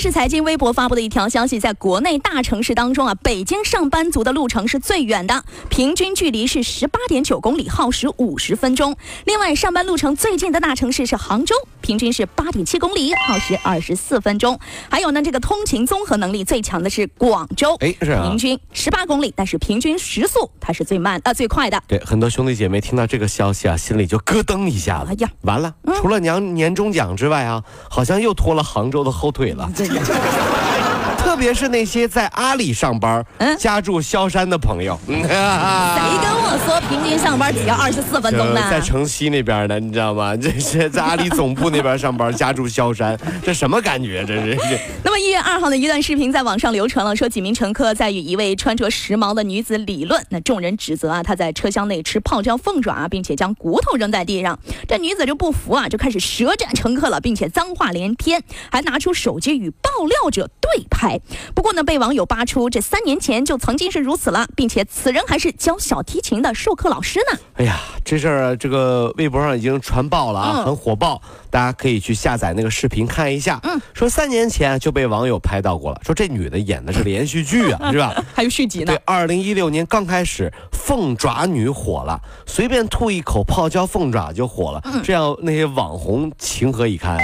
根据央视财经微博发布的一条消息，在国内大城市当中啊，北京上班族的路程是最远的，平均距离是十八点九公里，耗时五十分钟。另外，上班路程最近的大城市是杭州，平均是八点七公里，耗时二十四分钟。还有呢，这个通勤综合能力最强的是广州，哎是啊平均十八公里，但是平均时速它是最慢呃最快的。对，很多兄弟姐妹听到这个消息啊，心里就咯噔一下子。哎呀完了，除了年年终奖之外啊，好像又拖了杭州的后腿了。特别是那些在阿里上班、嗯？家住萧山的朋友，谁谁跟我说平均上班只要二十四分钟呢？在城西那边呢，你知道吗？这是在阿里总部那边上班，家住萧山，这什么感觉？这是 那么一月二号的一段视频在网上流传了，说几名乘客在与一位穿着时髦的女子理论，那众人指责啊她在车厢内吃泡椒凤爪，并且将骨头扔在地上。这女子就不服啊，就开始舌战乘客了，并且脏话连篇，还拿出手机与爆料者对拍。不过呢，被网友扒出这三年前就曾经是如此了，并且此人还是教小提琴的授课老师呢。哎呀，这事儿这个微博上已经传爆了啊，嗯很火爆，大家可以去下载那个视频看一下。嗯，说三年前就被网友拍到过了，说这女的演的是连续剧啊，是吧？还有续集呢对，，二零一六年刚开始，凤爪女火了，随便吐一口泡椒凤爪就火了，嗯这样那些网红情何以堪啊？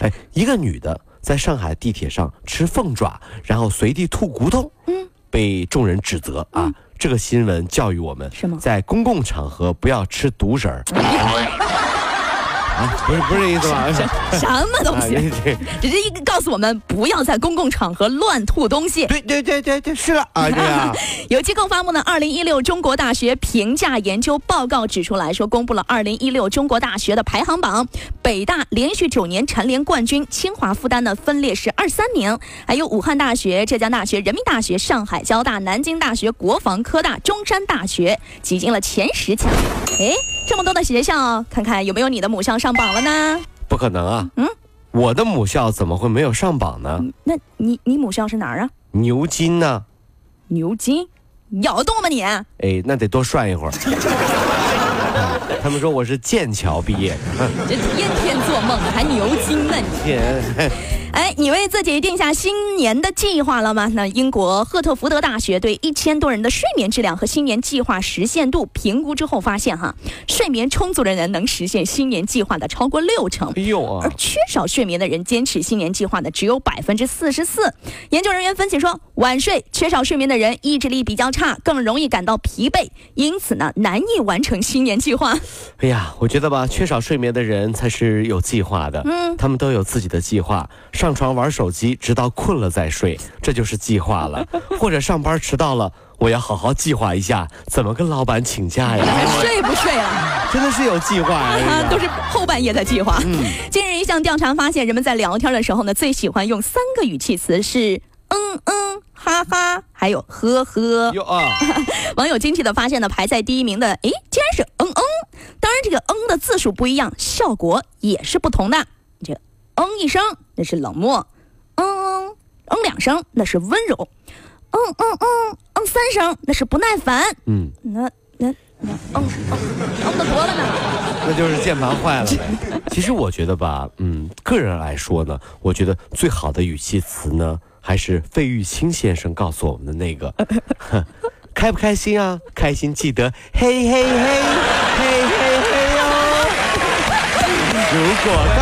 哎，一个女的在上海地铁上吃凤爪，然后随地吐骨头，嗯，被众人指责啊。这个新闻教育我们，在公共场合不要吃独食儿。啊，不是不是这意思吧？什 么东啊，西？这只是一个告诉我们不要在公共场合乱吐东西。对对对对对，是了啊，对啊。有机构发布的《二零一六中国大学评价研究报告》指出来说，公布了二零一六中国大学的排行榜，北大连续九年蝉联冠军，清华复旦呢分列是二三名，还有武汉大学、浙江大学、人民大学、上海交大、南京大学、国防科大、中山大学挤进了前十强。诶，这么多的学校，看看有没有你的母校上榜了呢？不可能啊！嗯，我的母校怎么会没有上榜呢？那你你母校是哪儿啊？牛津呢？牛津，咬得动吗你？哎，那得多涮一会儿。他们说我是剑桥毕业的，这天天做梦还牛津呢你？天，哎，你为自己定下新年的计划了吗？那英国赫特福德大学对一千多人的睡眠质量和新年计划实现度评估之后发现，哈，睡眠充足的人能实现新年计划的超过六成哎。呦啊而！缺少睡眠的人坚持新年计划的只有百分之四十四。研究人员分析说，晚睡、缺少睡眠的人意志力比较差，更容易感到疲惫，因此呢，难以完成新年计划。哎呀，我觉得吧，缺少睡眠的人才是有计划的。嗯他们都有自己的计划，上床玩手机，直到困了再睡，这就是计划了。或者上班迟到了，我要好好计划一下，怎么跟老板请假呀？还睡不睡啊？真的是有计划呀！啊，都是后半夜的计划。嗯近日一项调查发现，人们在聊天的时候呢，最喜欢用三个语气词是嗯嗯、哈哈，还有呵呵。哟啊，网友惊奇的发现呢，排在第一名的，诶，竟然是然，这个嗯的字数不一样，效果也是不同的。这嗯一声那是冷漠，嗯嗯嗯两声那是温柔，嗯嗯嗯嗯三声那是不耐烦。嗯，那那那嗯嗯嗯的多了呢。那就是键盘坏了。其实我觉得吧，嗯，个人来说呢，我觉得最好的语气词呢，还是费玉清先生告诉我们的那个，开不开心啊？开心记得嘿嘿嘿嘿嘿嘿哟。如果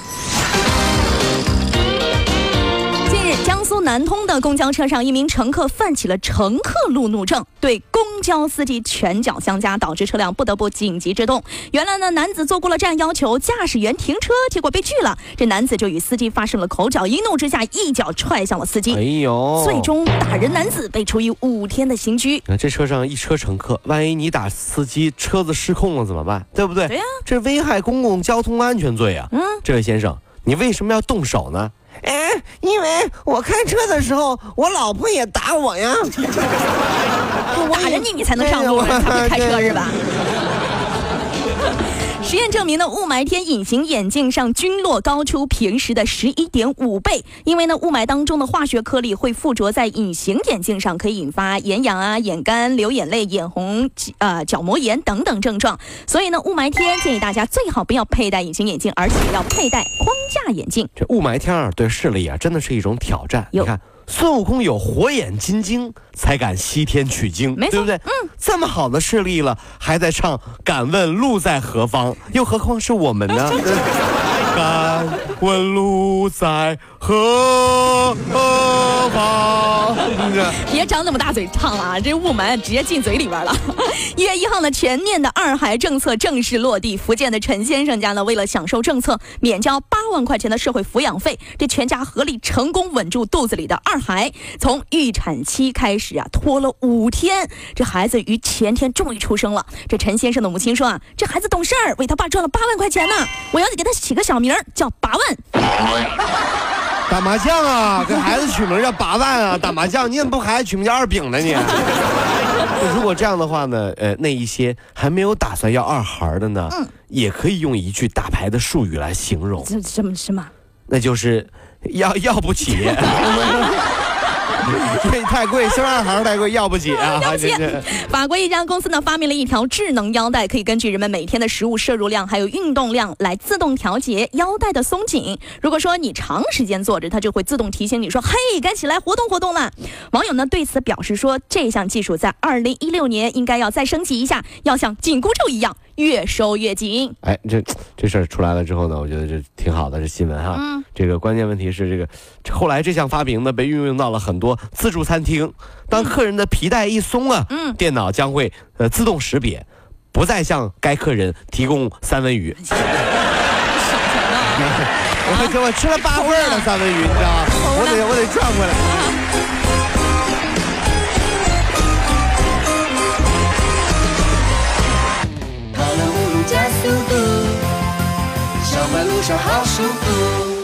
日，江苏南通的公交车上，一名乘客犯起了乘客路怒症，对公交司机拳脚相加，导致车辆不得不紧急制动。原来呢，男子坐过了站要求驾驶员停车，结果被拒了。这男子就与司机发生了口角，一怒之下一脚踹向了司机。哎呦，最终，打人男子被处以五天的刑拘。那这车上一车乘客，万一你打司机，车子失控了怎么办？对不对？对呀这危害公共交通安全罪啊！嗯，这位先生，你为什么要动手呢？哎，因为我开车的时候，我老婆也打我呀。打着你你才能上路，哎呦才会开车是吧？实验证明呢，雾霾天隐形眼镜上菌落高出平时的十一点五倍。因为呢，雾霾当中的化学颗粒会附着在隐形眼镜上，可以引发眼痒啊、眼干、流眼泪、眼红、呃角膜炎等等症状。所以呢，雾霾天建议大家最好不要佩戴隐形眼镜，而且要佩戴框架眼镜。这雾霾天儿对视力啊，真的是一种挑战。你看，孙悟空有火眼金睛，才敢西天取经，没对不对？嗯，这么好的势力了，还在唱“敢问路在何方”，又何况是我们呢？敢问路在何方？这 别张那么大嘴唱了啊！这雾霾直接进嘴里边了。一月一号呢，全面的二孩政策正式落地。福建的陈先生家呢，为了享受政策，免交八万块钱的社会抚养费，这全家合力成功稳住肚子里的二孩。从预产期开始啊，拖了五天，这孩子于前天终于出生了。这陈先生的母亲说啊，这孩子懂事儿，为他爸赚了八万块钱呢。我要给他起个小名叫八万。打麻将啊，给孩子取名叫八万啊，打麻将，你怎么不给孩子取名叫二饼呢你？如果这样的话呢，呃，那一些还没有打算要二孩的呢，也可以用一句打牌的术语来形容，这什么什么？那就是要要不起，太贵，生二孩太贵，要不起啊！法国一家公司呢发明了一条智能腰带，可以根据人们每天的食物摄入量还有运动量来自动调节腰带的松紧。如果说你长时间坐着，它就会自动提醒你说：“嘿，该起来活动活动了。”网友呢对此表示说，这项技术在二零一六年应该要再升级一下，要像紧箍咒一样越收越紧。哎，这这事儿出来了之后呢，我觉得这挺好的，这新闻哈。嗯这个关键问题是这个，后来这项发明呢被运用到了很多自助餐厅，当客人的皮带一松啊，嗯电脑将会呃自动识别，不再向该客人提供三文鱼。我给我吃了八份儿的三文鱼，你知道吗？我得我得转过来。加速度，上班路上好舒服。